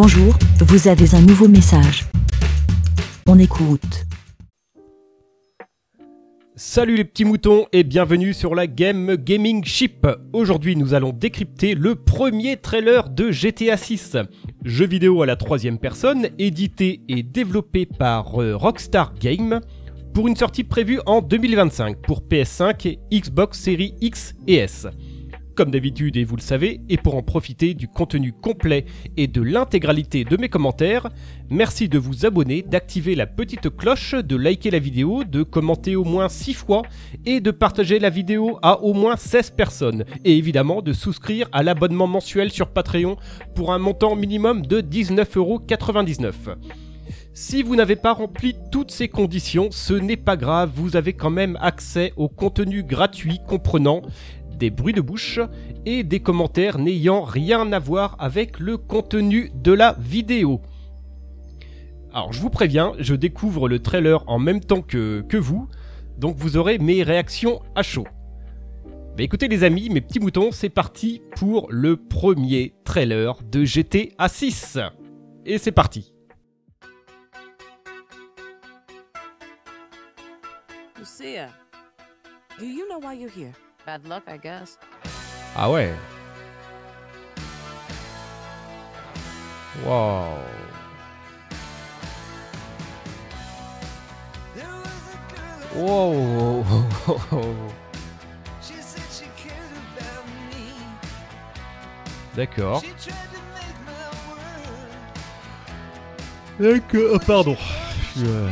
Bonjour, vous avez un nouveau message. On écoute. Salut les petits moutons et bienvenue sur la Game Gaming Ship. Aujourd'hui nous allons décrypter le premier trailer de GTA 6. Jeu vidéo à la troisième personne, édité et développé par euh, Rockstar Games pour une sortie prévue en 2025 pour PS5 et Xbox Series X et S. Comme d'habitude, et vous le savez, et pour en profiter du contenu complet et de l'intégralité de mes commentaires, merci de vous abonner, d'activer la petite cloche, de liker la vidéo, de commenter au moins 6 fois et de partager la vidéo à au moins 16 personnes. Et évidemment de souscrire à l'abonnement mensuel sur Patreon pour un montant minimum de 19,99€. Si vous n'avez pas rempli toutes ces conditions, ce n'est pas grave, vous avez quand même accès au contenu gratuit comprenant des bruits de bouche et des commentaires n'ayant rien à voir avec le contenu de la vidéo. Alors je vous préviens, je découvre le trailer en même temps que, vous, donc vous aurez mes réactions à chaud. Mais écoutez les amis, mes petits moutons, c'est parti pour le premier trailer de GTA 6. Et c'est parti. Lucia, do you know why you're here? Bad luck, I guess. Ah ouais. Wow. Wow. D'accord. D'accord. Oh, pardon. Je suis, euh,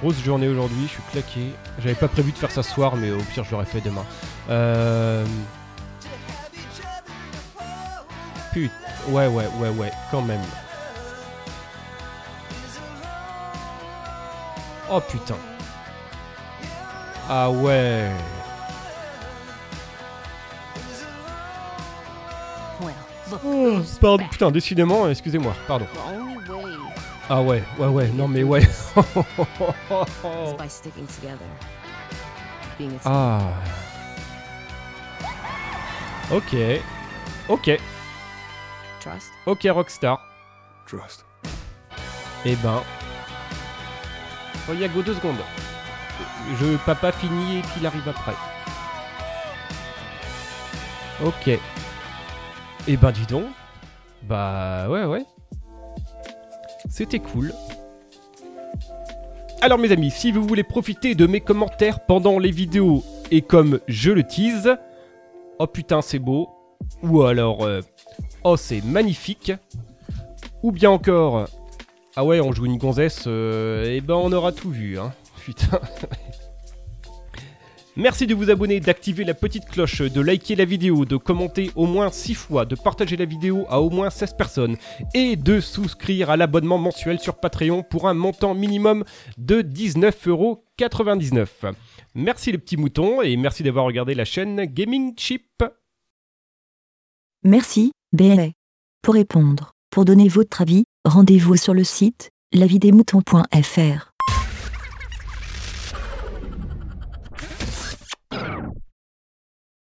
grosse journée aujourd'hui, je suis claqué. J'avais pas prévu de faire ça ce soir, mais au pire, je l'aurais fait demain. Euh... Putain. Ouais, ouais, ouais, ouais, quand même. Oh putain. Ah ouais. Oh, pardon, putain, décidément, excusez-moi, pardon. Ah ouais, ouais, ouais, non mais ouais. is by sticking together. Being a team. ah. Ok. Ok. Trust. Ok, Rockstar. Trust. Eh ben. Oh, il y a go deux secondes. Je papa fini et puis il arrive après. Ok. Eh ben dis donc. Bah ouais ouais. C'était cool. Alors mes amis, si vous voulez profiter de mes commentaires pendant les vidéos et comme je le tease, oh putain c'est beau, ou alors euh, oh c'est magnifique, ou bien encore ah ouais on joue une gonzesse, et ben on aura tout vu hein, putain. Merci de vous abonner, d'activer la petite cloche, de liker la vidéo, de commenter au moins 6 fois, de partager la vidéo à au moins 16 personnes et de souscrire à l'abonnement mensuel sur Patreon pour un montant minimum de 19,99€. Merci les petits moutons et merci d'avoir regardé la chaîne Gaming Chip. Merci, BLA. Pour répondre, pour donner votre avis, rendez-vous sur le site lavidemouton.fr.